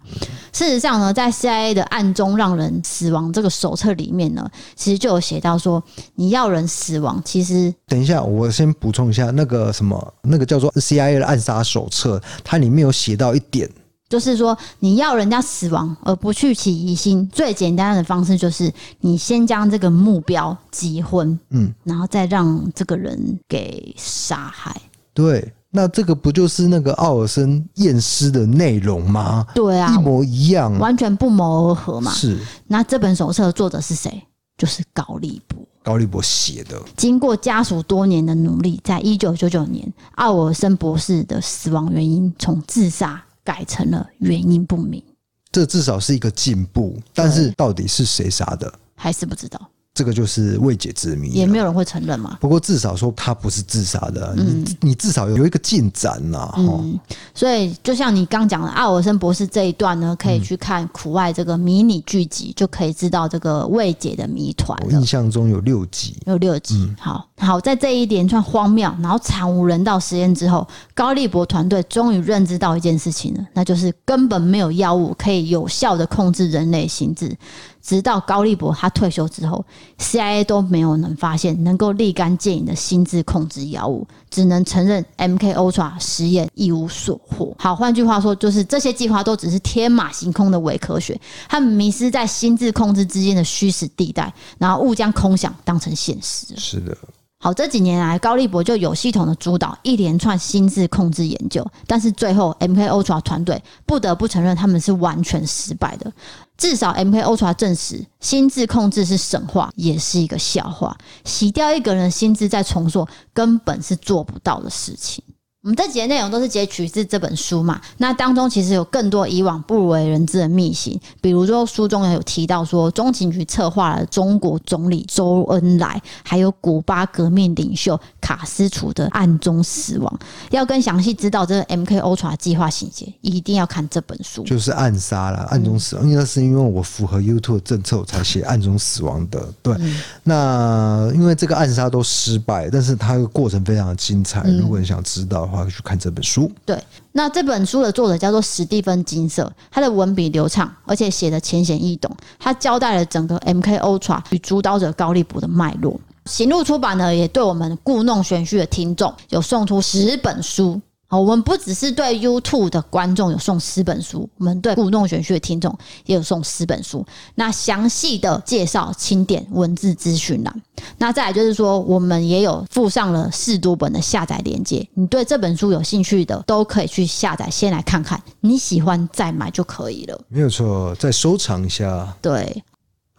事实上呢，在 CIA 的暗中让人死亡这个手册里面呢，其实就有写到说，你要人死亡，其实等一下，我先补充一下，那个什么，那个叫做 CIA 的暗杀手册，它里面有写到一点。就是说，你要人家死亡而不去起疑心，最简单的方式就是你先将这个目标击昏，嗯，然后再让这个人给杀害。对，那这个不就是那个奥尔森验尸的内容吗？对啊，一模一样，完全不谋而合嘛。是。那这本手册的作者是谁？就是高利博。高利博写的。经过家属多年的努力，在一九九九年，奥尔森博士的死亡原因从自杀改成了原因不明。这至少是一个进步，但是到底是谁杀的，还是不知道。这个就是未解之谜，也没有人会承认嘛。不过至少说他不是自杀的，嗯、你你至少有一个进展呐、啊。嗯，所以就像你刚讲的，阿尔森博士这一段呢，可以去看苦爱这个迷你剧集，就可以知道这个未解的谜团。我印象中有六集，有六集。嗯、好好，在这一连串荒谬然后惨无人道实验之后，高利博团队终于认知到一件事情了，那就是根本没有药物可以有效的控制人类心智。直到高利博他退休之后，CIA 都没有能发现能够立竿见影的心智控制药物，只能承认 MK Ultra 实验一无所获。好，换句话说，就是这些计划都只是天马行空的伪科学，他们迷失在心智控制之间的虚实地带，然后误将空想当成现实。是的。好，这几年来，高利博就有系统的主导一连串心智控制研究，但是最后 MK Ultra 团队不得不承认他们是完全失败的。至少 MK Ultra 证实，心智控制是神话，也是一个笑话。洗掉一个人的心智再重做，根本是做不到的事情。我们这几个内容都是截取自这本书嘛，那当中其实有更多以往不为人知的秘辛，比如说书中有提到说，中情局策划了中国总理周恩来还有古巴革命领袖卡斯楚的暗中死亡。要更详细知道这个 MK Ultra 计划细节，一定要看这本书。就是暗杀了，暗中死亡，应该是因为我符合 YouTube 政策，我才写暗中死亡的。对，嗯、那因为这个暗杀都失败，但是它的过程非常的精彩。如果你想知道的。话去看这本书。对，那这本书的作者叫做史蒂芬金色，他的文笔流畅，而且写的浅显易懂。他交代了整个 MK Ultra 与主导者高利博的脉络。行路出版呢，也对我们故弄玄虚的听众有送出十本书。好，我们不只是对 YouTube 的观众有送十本书，我们对故弄玄虚的听众也有送十本书。那详细的介绍，请点文字资讯栏。那再来就是说，我们也有附上了试读本的下载链接。你对这本书有兴趣的，都可以去下载，先来看看，你喜欢再买就可以了。没有错，再收藏一下。对。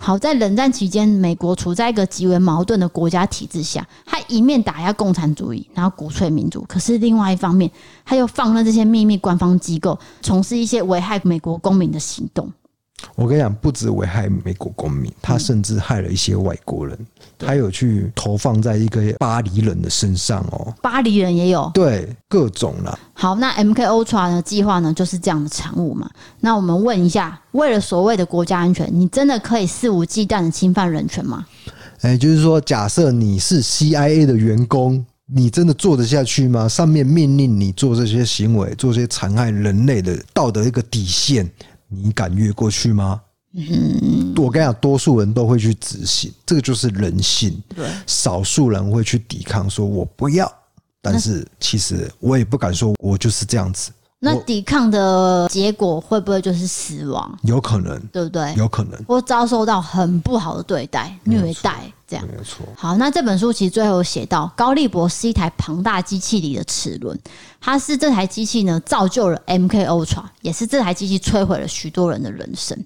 好，在冷战期间，美国处在一个极为矛盾的国家体制下，他一面打压共产主义，然后鼓吹民主，可是另外一方面，他又放任这些秘密官方机构从事一些危害美国公民的行动。我跟你讲，不止危害美国公民，他甚至害了一些外国人。他有去投放在一个巴黎人的身上哦，巴黎人也有，对，各种啦。好，那 MK Ultra 的计划呢，就是这样的产物嘛。那我们问一下，为了所谓的国家安全，你真的可以肆无忌惮的侵犯人权吗？哎，就是说，假设你是 CIA 的员工，你真的做得下去吗？上面命令你做这些行为，做这些残害人类的道德一个底线，你敢越过去吗？嗯，我跟你讲，多数人都会去执行，这个就是人性。对，少数人会去抵抗，说我不要。但是其实我也不敢说，我就是这样子。那抵抗的结果会不会就是死亡？有可能，对不对？有可能，或遭受到很不好的对待、虐待。这样没有错。好，那这本书其实最后写到，高利博是一台庞大机器里的齿轮，它是这台机器呢造就了 MK Ultra，也是这台机器摧毁了许多人的人生。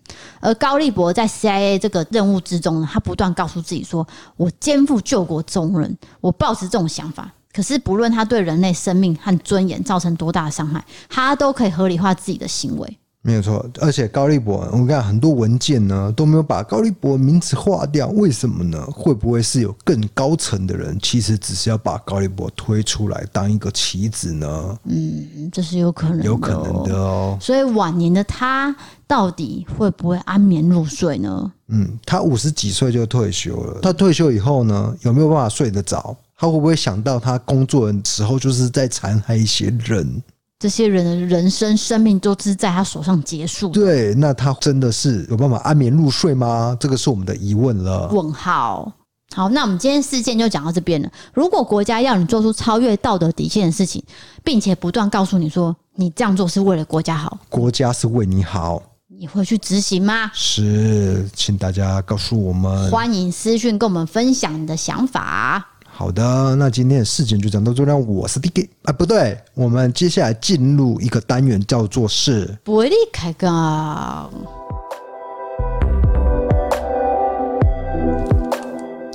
而高利博在 CIA 这个任务之中呢，他不断告诉自己说：“我肩负救国重任，我抱持这种想法。”可是不论他对人类生命和尊严造成多大的伤害，他都可以合理化自己的行为。没有错，而且高利博，我们看很多文件呢都没有把高利博名字划掉，为什么呢？会不会是有更高层的人，其实只是要把高利博推出来当一个棋子呢？嗯，这是有可能的，有可能的哦。所以晚年的他到底会不会安眠入睡呢？嗯，他五十几岁就退休了，他退休以后呢，有没有办法睡得着？他会不会想到他工作的时候就是在残害一些人？这些人的人生生命都是在他手上结束。对，那他真的是有办法安眠入睡吗？这个是我们的疑问了。问号。好，那我们今天事件就讲到这边了。如果国家要你做出超越道德底线的事情，并且不断告诉你说你这样做是为了国家好，国家是为你好，你会去执行吗？是，请大家告诉我们。欢迎私讯跟我们分享你的想法。好的，那今天的事情就讲到这边。我是 DK 啊，不对，我们接下来进入一个单元，叫做是玻璃开杠。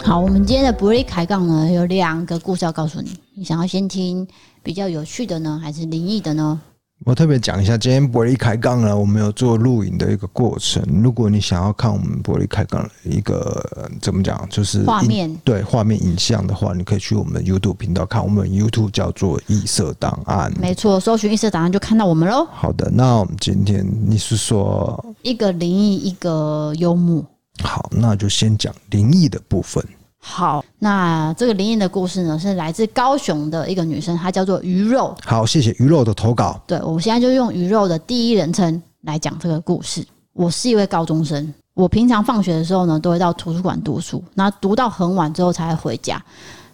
好，我们今天的伯利开杠呢，有两个故事要告诉你。你想要先听比较有趣的呢，还是灵异的呢？我特别讲一下，今天玻璃开杠呢，我们有做录影的一个过程。如果你想要看我们玻璃开杠的一个怎么讲，就是画面对画面影像的话，你可以去我们 YouTube 频道看。我们 YouTube 叫做异色档案，没错，搜寻异色档案就看到我们喽。好的，那我们今天你是说一个灵异，一个幽默。好，那就先讲灵异的部分。好，那这个灵异的故事呢，是来自高雄的一个女生，她叫做鱼肉。好，谢谢鱼肉的投稿。对，我现在就用鱼肉的第一人称来讲这个故事。我是一位高中生，我平常放学的时候呢，都会到图书馆读书，那读到很晚之后才会回家。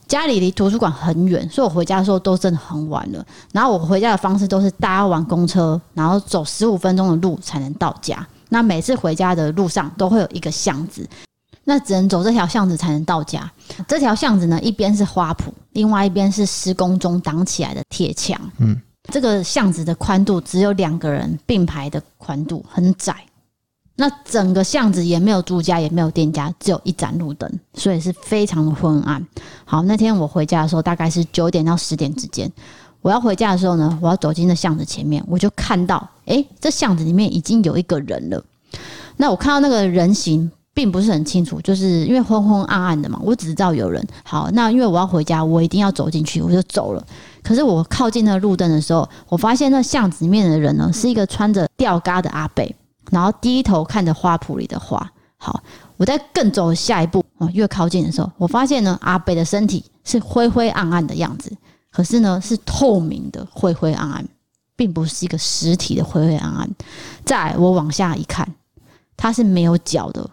家里离图书馆很远，所以我回家的时候都真的很晚了。然后我回家的方式都是搭完公车，然后走十五分钟的路才能到家。那每次回家的路上都会有一个巷子。那只能走这条巷子才能到家。这条巷子呢，一边是花圃，另外一边是施工中挡起来的铁墙。嗯，这个巷子的宽度只有两个人并排的宽度，很窄。那整个巷子也没有住家，也没有店家，只有一盏路灯，所以是非常的昏暗。好，那天我回家的时候，大概是九点到十点之间。我要回家的时候呢，我要走进那巷子前面，我就看到，诶，这巷子里面已经有一个人了。那我看到那个人形。并不是很清楚，就是因为昏昏暗暗的嘛，我只知道有人。好，那因为我要回家，我一定要走进去，我就走了。可是我靠近那路灯的时候，我发现那巷子里面的人呢，是一个穿着吊嘎的阿伯，然后低头看着花圃里的花。好，我在更走下一步啊，越靠近的时候，我发现呢，阿伯的身体是灰灰暗暗的样子，可是呢，是透明的灰灰暗暗，并不是一个实体的灰灰暗暗。再我往下一看，他是没有脚的。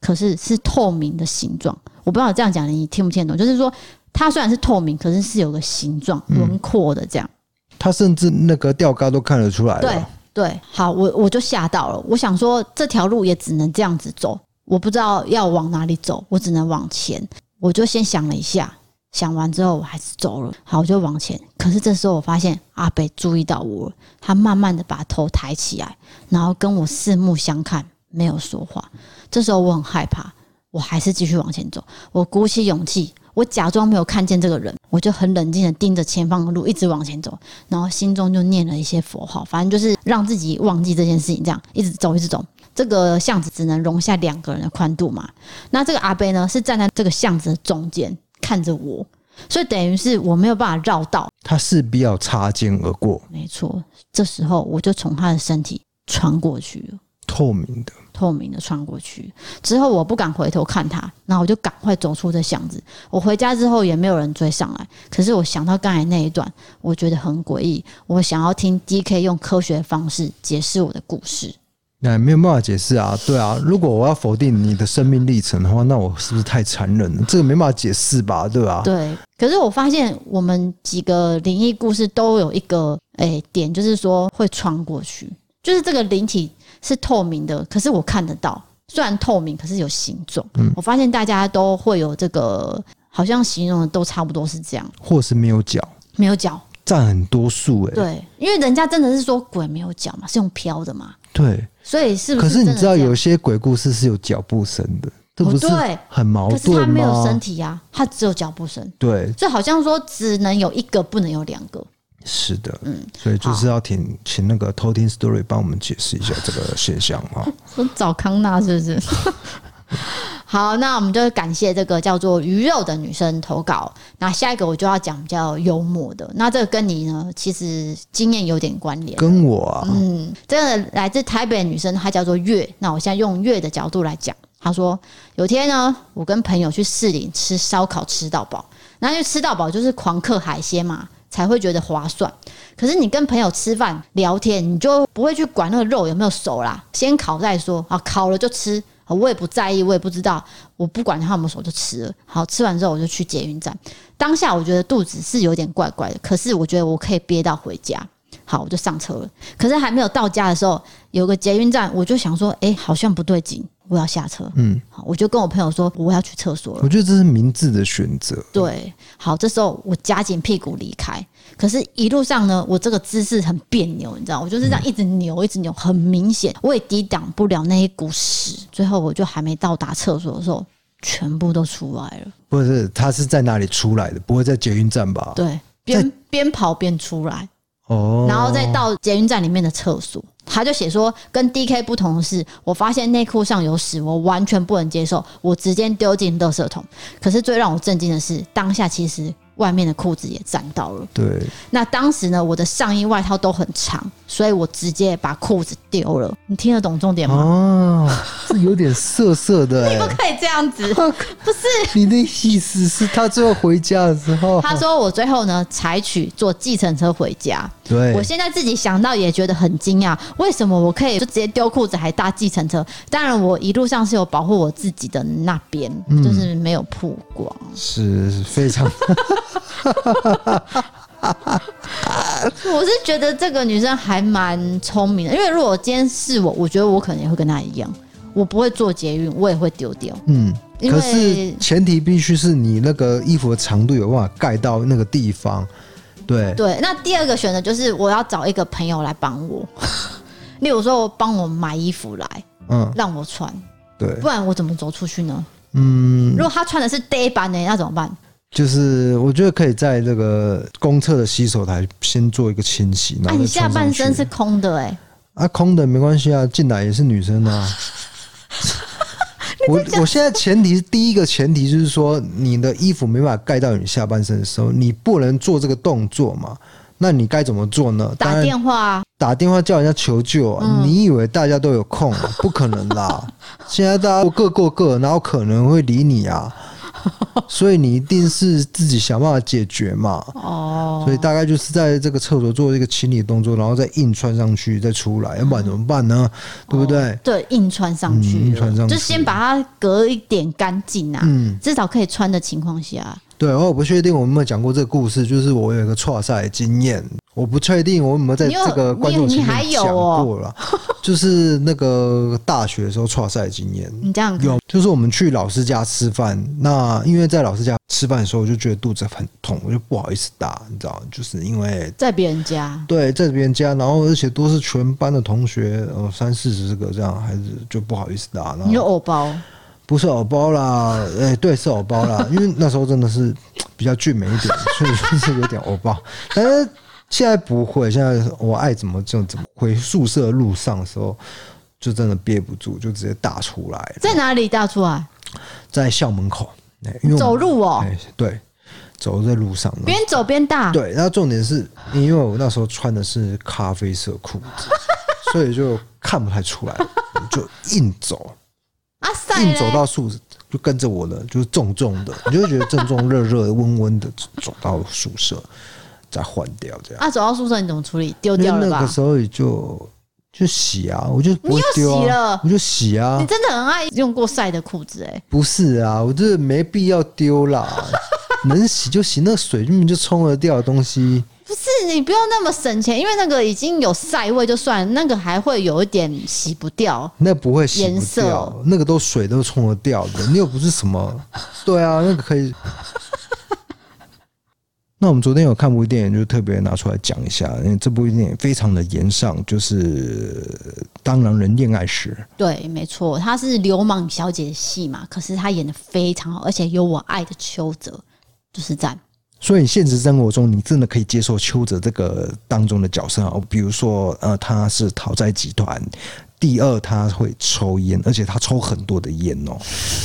可是是透明的形状，我不知道这样讲你听不听得懂？就是说，它虽然是透明，可是是有个形状、轮廓的这样。它甚至那个吊杆都看得出来了。对对，好，我我就吓到了。我想说，这条路也只能这样子走，我不知道要往哪里走，我只能往前。我就先想了一下，想完之后我还是走了。好，我就往前。可是这时候我发现阿北注意到我，他慢慢的把头抬起来，然后跟我四目相看，没有说话。这时候我很害怕，我还是继续往前走。我鼓起勇气，我假装没有看见这个人，我就很冷静的盯着前方的路，一直往前走，然后心中就念了一些佛号，反正就是让自己忘记这件事情，这样一直走，一直走。这个巷子只能容下两个人的宽度嘛。那这个阿伯呢，是站在这个巷子的中间看着我，所以等于是我没有办法绕道，他势必要擦肩而过。没错，这时候我就从他的身体穿过去了。透明的，透明的穿过去之后，我不敢回头看他，然后我就赶快走出这巷子。我回家之后也没有人追上来，可是我想到刚才那一段，我觉得很诡异。我想要听 DK 用科学方式解释我的故事。那没有办法解释啊，对啊。如果我要否定你的生命历程的话，那我是不是太残忍了？这个没办法解释吧，对吧？对。可是我发现我们几个灵异故事都有一个诶、欸、点，就是说会穿过去，就是这个灵体。是透明的，可是我看得到，虽然透明，可是有形状。嗯，我发现大家都会有这个，好像形容的都差不多是这样，或是没有脚，没有脚，占很多数哎。对，因为人家真的是说鬼没有脚嘛，是用飘的嘛。对，所以是不是？可是你知道有些鬼故事是有脚步声的，这不是很矛盾吗？可是他没有身体啊，他只有脚步声。对，就好像说只能有一个，不能有两个。是的，嗯，所以就是要请请那个偷听 story 帮我们解释一下这个现象 [laughs] 哈。说找康纳是不是？[laughs] 好，那我们就感谢这个叫做鱼肉的女生投稿。那下一个我就要讲比较幽默的。那这个跟你呢，其实经验有点关联。跟我啊，嗯，这个来自台北的女生，她叫做月。那我现在用月的角度来讲，她说有天呢，我跟朋友去市里吃烧烤，吃到饱。那就吃到饱就是狂嗑海鲜嘛。才会觉得划算。可是你跟朋友吃饭聊天，你就不会去管那个肉有没有熟啦，先烤再说。啊，烤了就吃，我也不在意，我也不知道，我不管它有没有熟就吃了。好，吃完之后我就去捷运站。当下我觉得肚子是有点怪怪的，可是我觉得我可以憋到回家。好，我就上车了。可是还没有到家的时候，有个捷运站，我就想说，哎，好像不对劲。我要下车，嗯，好，我就跟我朋友说我要去厕所了。我觉得这是明智的选择。对，好，这时候我夹紧屁股离开，可是一路上呢，我这个姿势很别扭，你知道，我就是这样一直扭，一直扭，很明显，我也抵挡不了那一股屎。最后我就还没到达厕所的时候，全部都出来了。不是，他是在哪里出来的？不会在捷运站吧？对，边边跑边出来。哦，然后再到捷运站里面的厕所，他就写说，跟 DK 不同的是，我发现内裤上有屎，我完全不能接受，我直接丢进垃圾桶。可是最让我震惊的是，当下其实。外面的裤子也沾到了。对。那当时呢，我的上衣外套都很长，所以我直接把裤子丢了。你听得懂重点吗？哦，是有点涩涩的。[laughs] 你不可以这样子，[laughs] 不是。你的意思是他最后回家的时候？他说我最后呢，采取坐计程车回家。对。我现在自己想到也觉得很惊讶，为什么我可以就直接丢裤子还搭计程车？当然，我一路上是有保护我自己的那边，嗯、就是没有曝光。是非常。[laughs] 我是觉得这个女生还蛮聪明的，因为如果今天是我，我觉得我可能也会跟她一样，我不会做捷运，我也会丢掉。嗯，可是前提必须是你那个衣服的长度有办法盖到那个地方。对对，那第二个选择就是我要找一个朋友来帮我，[laughs] 例如说我帮我买衣服来，嗯，让我穿。对，不然我怎么走出去呢？嗯，如果他穿的是 day 版的，那怎么办？就是我觉得可以在这个公厕的洗手台先做一个清洗，那、啊、你下半身是空的哎、欸，啊，空的没关系啊，进来也是女生啊。[laughs] 我我现在前提第一个前提就是说，你的衣服没办法盖到你下半身的时候，你不能做这个动作嘛。那你该怎么做呢？打电话，打电话叫人家求救。嗯、你以为大家都有空？不可能啦！[laughs] 现在大家各过各，然后可能会理你啊。[laughs] 所以你一定是自己想办法解决嘛。哦，所以大概就是在这个厕所做一个清理动作，然后再硬穿上去，再出来，要不然怎么办呢？对不对？对，硬穿上去，硬穿上去，就先把它隔一点干净啊。嗯，至少可以穿的情况下。对，我不确定我们有没有讲过这个故事，就是我有一个挫赛经验。我不确定我有没有在这个观众前面讲过了，[laughs] 就是那个大学的时候挫赛经验。你这样有，就是我们去老师家吃饭，那因为在老师家吃饭的时候，我就觉得肚子很痛，我就不好意思打，你知道，就是因为在别人家，对，在别人家，然后而且都是全班的同学，呃，三四十个这样，还是就不好意思打。你有偶包？不是偶包啦，哎、欸，对，是偶包啦，因为那时候真的是比较俊美一点，所以就是有点偶包，但是。现在不会，现在我爱怎么就怎么。回宿舍路上的时候，就真的憋不住，就直接大出来。在哪里大出来？在校门口。因为走路哦。对，走在路上，边走边大。对，然后重点是，因为我那时候穿的是咖啡色裤子，[laughs] 所以就看不太出来，就硬走。[laughs] 啊塞！硬走到宿舍，就跟着我的，就是重重的，你就会觉得重重、热热、温温的，走到宿舍。再换掉这样啊？走到宿舍你怎么处理？丢掉了吧？那个时候也就就洗啊，我就不会丢啊，我就洗啊。你真的很爱用过晒的裤子哎、欸？不是啊，我这没必要丢啦，[laughs] 能洗就洗，那水根本就冲得掉的东西。不是你不用那么省钱，因为那个已经有晒味就算了，那个还会有一点洗不掉。那不会洗不掉，那个都水都冲得掉的。你又不是什么？对啊，那个可以。那我们昨天有看部电影，就特别拿出来讲一下，因为这部电影非常的严上，就是《当男人恋爱时》。对，没错，他是流氓小姐的戏嘛，可是他演的非常好，而且有我爱的邱泽，就是赞。所以现实生活中，你真的可以接受邱泽这个当中的角色啊？比如说，呃，他是讨债集团，第二他会抽烟，而且他抽很多的烟哦，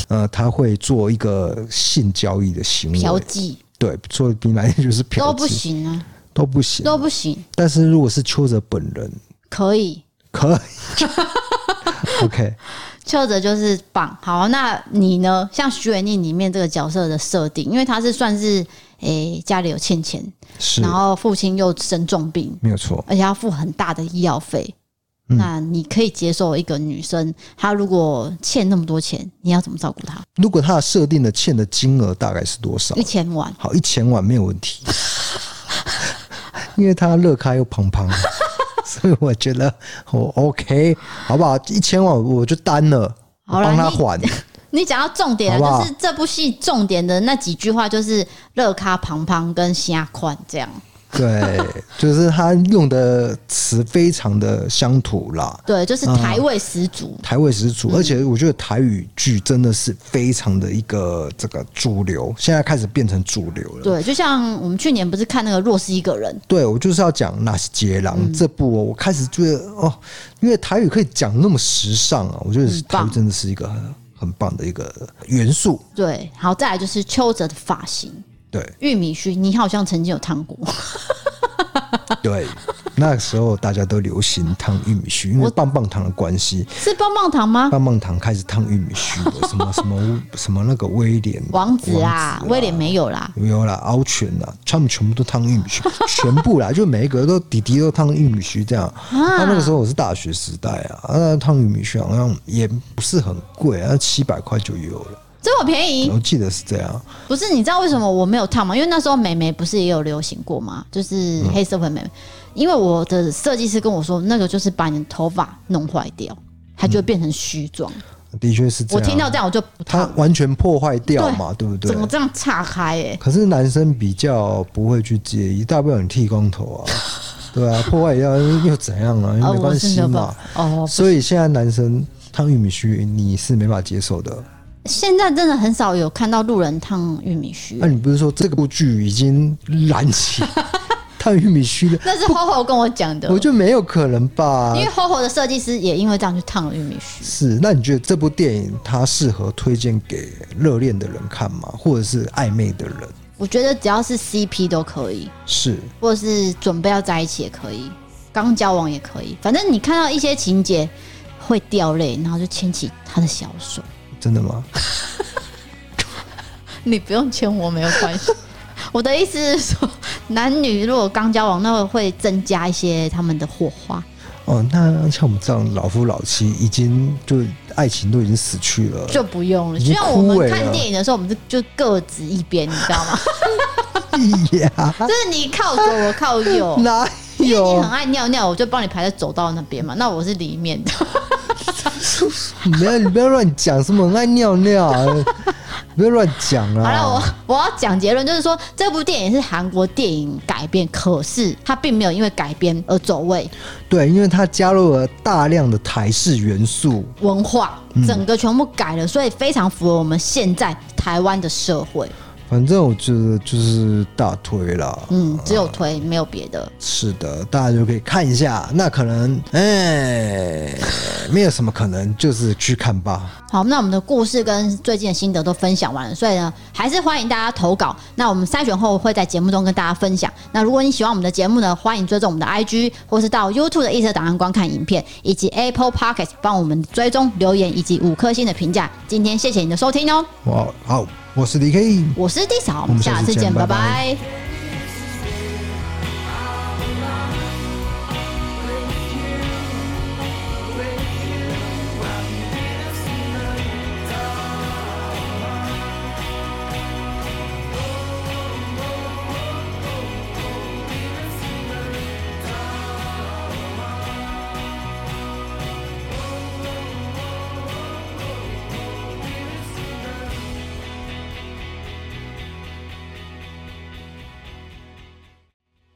呃，他会做一个性交易的行为，嫖妓。对，做的比来就是嫖妓都不行啊，都不行，都不行。但是如果是邱泽本人，可以，可以。[laughs] OK，邱泽就是棒。好，那你呢？像徐元宁里面这个角色的设定，因为他是算是诶、欸、家里有欠钱，是，然后父亲又生重病，没有错，而且要付很大的医药费。那你可以接受一个女生，她如果欠那么多钱，你要怎么照顾她？如果她设定的欠的金额大概是多少？一千万。好，一千万没有问题，[laughs] 因为她乐咖又胖胖，[laughs] 所以我觉得我 OK，好不好？一千万我就担了，我帮她还。你 [laughs] 讲到重点了，就是这部戏重点的那几句话，就是乐咖胖胖跟虾宽这样。对，就是他用的词非常的乡土啦。对，就是台味十足，啊、台味十足。而且我觉得台语剧真的是非常的一个这个主流，现在开始变成主流了。对，就像我们去年不是看那个《若是一个人》，对我就是要讲那是杰郎这部，我开始觉得哦，因为台语可以讲那么时尚啊，我觉得台语真的是一个很很棒的一个元素。对，好，再来就是邱泽的发型。对，玉米须，你好像曾经有烫过。[laughs] 对，那个时候大家都流行烫玉米须，因为棒棒糖的关系。是棒棒糖吗？棒棒糖开始烫玉米须的，[laughs] 什么什么什么那个威廉王子啊，威廉没有啦，没有啦，敖犬啦，他们全部都烫玉米须，[laughs] 全部啦，就每一个都弟弟都烫玉米须这样。那、啊、那个时候我是大学时代啊，那烫玉米须好像也不是很贵啊，七百块就有了。这么便宜？我记得是这样。不是，你知道为什么我没有烫吗？因为那时候美眉不是也有流行过吗？就是黑色粉美眉。因为我的设计师跟我说，那个就是把你的头发弄坏掉，它就会变成须状。的确是这样。我听到这样我就。它完全破坏掉嘛，对不对？怎么这样岔开？哎，可是男生比较不会去介意，大不了你剃光头啊，[laughs] 对啊，破坏掉又怎样啊？又没关系嘛。哦，所以现在男生烫玉米须，你是没法接受的。现在真的很少有看到路人烫玉米须。那、啊、你不是说这部剧已经燃起 [laughs] 烫玉米须的？那是 HoHo 跟我讲的。我觉得没有可能吧，因为 HoHo 的设计师也因为这样去烫了玉米须。是，那你觉得这部电影它适合推荐给热恋的人看吗？或者是暧昧的人？我觉得只要是 CP 都可以，是，或者是准备要在一起也可以，刚交往也可以。反正你看到一些情节会掉泪，然后就牵起他的小手。真的吗？[laughs] 你不用牵我没有关系。[laughs] 我的意思是说，男女如果刚交往，那会增加一些他们的火花。哦，那像我们这样老夫老妻，已经就爱情都已经死去了，就不用了。就像我们看电影的时候，我们就就各执一边，你知道吗？[laughs] 呀，就是你靠左，我靠右。哪有？你很爱尿尿，我就帮你排在走道那边嘛。那我是里面的。没有，你不要乱讲什么爱尿尿，不要乱讲啊！好了，我我要讲结论，就是说这部电影是韩国电影改编，可是它并没有因为改编而走位。对，因为它加入了大量的台式元素、文化，整个全部改了，所以非常符合我们现在台湾的社会。反正我觉得就是大推啦，嗯，只有推，没有别的。是的，大家就可以看一下。那可能，哎、欸，没有什么可能，就是去看吧。好，那我们的故事跟最近的心得都分享完了，所以呢，还是欢迎大家投稿。那我们筛选后会在节目中跟大家分享。那如果你喜欢我们的节目呢，欢迎追踪我们的 IG，或是到 YouTube 的异色档案观看影片，以及 Apple p o c k e t 帮我们追踪留言以及五颗星的评价。今天谢谢你的收听哦。哇，好。我是 DK，我是 D 嫂，我们下次见，拜拜。拜拜。